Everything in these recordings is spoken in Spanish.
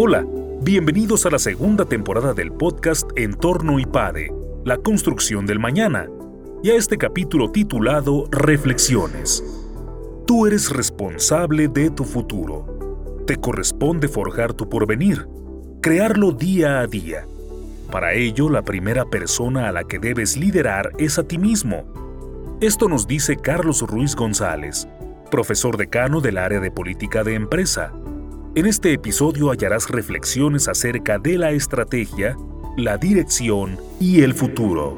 Hola, bienvenidos a la segunda temporada del podcast Entorno IPADE, la construcción del mañana, y a este capítulo titulado Reflexiones. Tú eres responsable de tu futuro. Te corresponde forjar tu porvenir, crearlo día a día. Para ello, la primera persona a la que debes liderar es a ti mismo. Esto nos dice Carlos Ruiz González, profesor decano del área de política de empresa. En este episodio hallarás reflexiones acerca de la estrategia, la dirección y el futuro.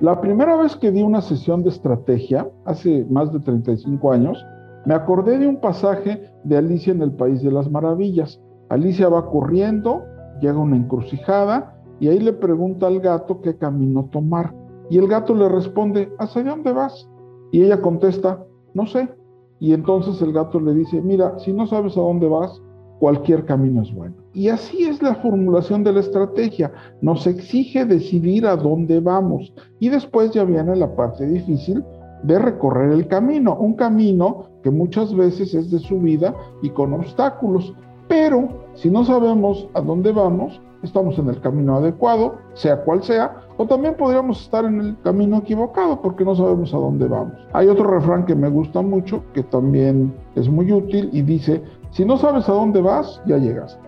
La primera vez que di una sesión de estrategia, hace más de 35 años, me acordé de un pasaje de Alicia en el País de las Maravillas. Alicia va corriendo, llega a una encrucijada y ahí le pregunta al gato qué camino tomar. Y el gato le responde, ¿hacia dónde vas? Y ella contesta, no sé. Y entonces el gato le dice, mira, si no sabes a dónde vas, cualquier camino es bueno. Y así es la formulación de la estrategia. Nos exige decidir a dónde vamos. Y después ya viene la parte difícil de recorrer el camino. Un camino que muchas veces es de subida y con obstáculos. Pero si no sabemos a dónde vamos, estamos en el camino adecuado, sea cual sea, o también podríamos estar en el camino equivocado porque no sabemos a dónde vamos. Hay otro refrán que me gusta mucho, que también es muy útil y dice, si no sabes a dónde vas, ya llegas.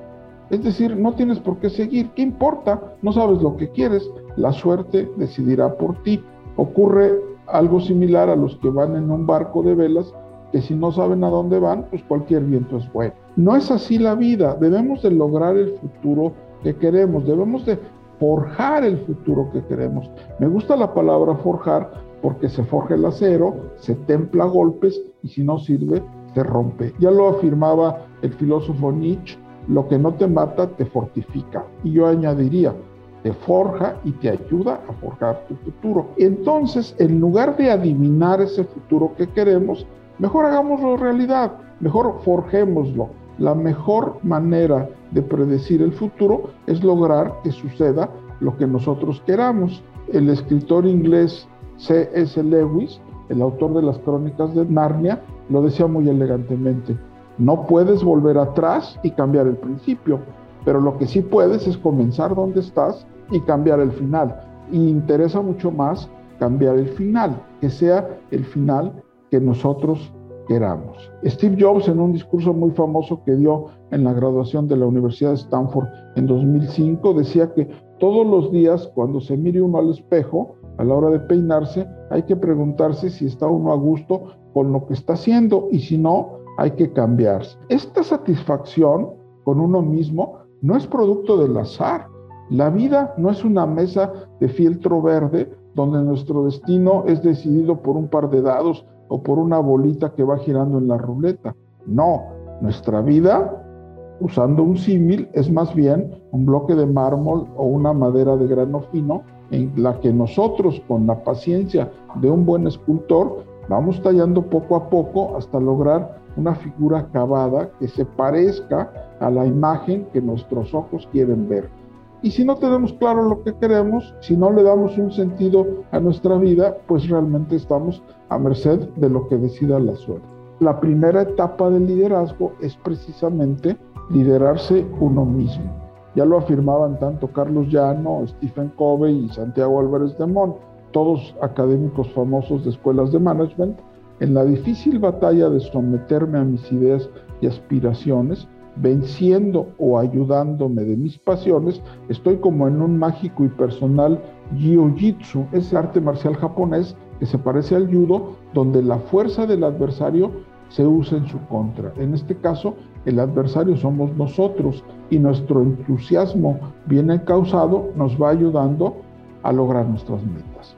Es decir, no tienes por qué seguir. ¿Qué importa? No sabes lo que quieres. La suerte decidirá por ti. Ocurre algo similar a los que van en un barco de velas, que si no saben a dónde van, pues cualquier viento es bueno. No es así la vida. Debemos de lograr el futuro que queremos. Debemos de forjar el futuro que queremos. Me gusta la palabra forjar porque se forja el acero, se templa a golpes y si no sirve, se rompe. Ya lo afirmaba el filósofo Nietzsche, lo que no te mata te fortifica. Y yo añadiría, te forja y te ayuda a forjar tu futuro. Entonces, en lugar de adivinar ese futuro que queremos, mejor hagámoslo realidad, mejor forjémoslo. La mejor manera de predecir el futuro es lograr que suceda lo que nosotros queramos. El escritor inglés C.S. Lewis, el autor de las crónicas de Narnia, lo decía muy elegantemente. No puedes volver atrás y cambiar el principio, pero lo que sí puedes es comenzar donde estás y cambiar el final. Y interesa mucho más cambiar el final, que sea el final que nosotros queramos. Steve Jobs en un discurso muy famoso que dio en la graduación de la Universidad de Stanford en 2005 decía que todos los días cuando se mire uno al espejo, a la hora de peinarse, hay que preguntarse si está uno a gusto con lo que está haciendo y si no, hay que cambiarse. Esta satisfacción con uno mismo no es producto del azar. La vida no es una mesa de fieltro verde donde nuestro destino es decidido por un par de dados o por una bolita que va girando en la ruleta. No, nuestra vida, usando un símil, es más bien un bloque de mármol o una madera de grano fino en la que nosotros, con la paciencia de un buen escultor, vamos tallando poco a poco hasta lograr una figura acabada que se parezca a la imagen que nuestros ojos quieren ver. Y si no tenemos claro lo que queremos, si no le damos un sentido a nuestra vida, pues realmente estamos a merced de lo que decida la suerte. La primera etapa del liderazgo es precisamente liderarse uno mismo. Ya lo afirmaban tanto Carlos Llano, Stephen Covey y Santiago Álvarez de Mon, todos académicos famosos de escuelas de management, en la difícil batalla de someterme a mis ideas y aspiraciones, venciendo o ayudándome de mis pasiones, estoy como en un mágico y personal jiu-jitsu, ese arte marcial japonés que se parece al judo, donde la fuerza del adversario se usa en su contra. En este caso, el adversario somos nosotros y nuestro entusiasmo bien causado nos va ayudando a lograr nuestras metas.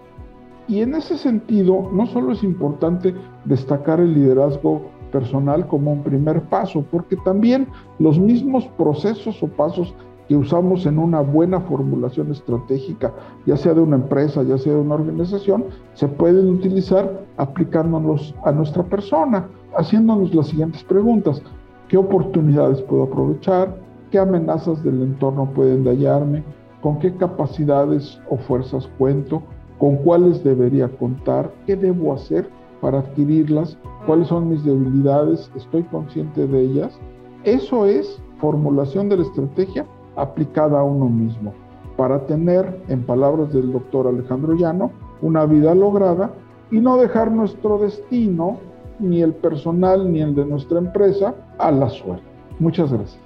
Y en ese sentido, no solo es importante destacar el liderazgo personal como un primer paso, porque también los mismos procesos o pasos que usamos en una buena formulación estratégica, ya sea de una empresa, ya sea de una organización, se pueden utilizar aplicándonos a nuestra persona, haciéndonos las siguientes preguntas. ¿Qué oportunidades puedo aprovechar? ¿Qué amenazas del entorno pueden dañarme? ¿Con qué capacidades o fuerzas cuento? ¿Con cuáles debería contar? ¿Qué debo hacer para adquirirlas, cuáles son mis debilidades, estoy consciente de ellas. Eso es formulación de la estrategia aplicada a uno mismo, para tener, en palabras del doctor Alejandro Llano, una vida lograda y no dejar nuestro destino, ni el personal, ni el de nuestra empresa, a la suerte. Muchas gracias.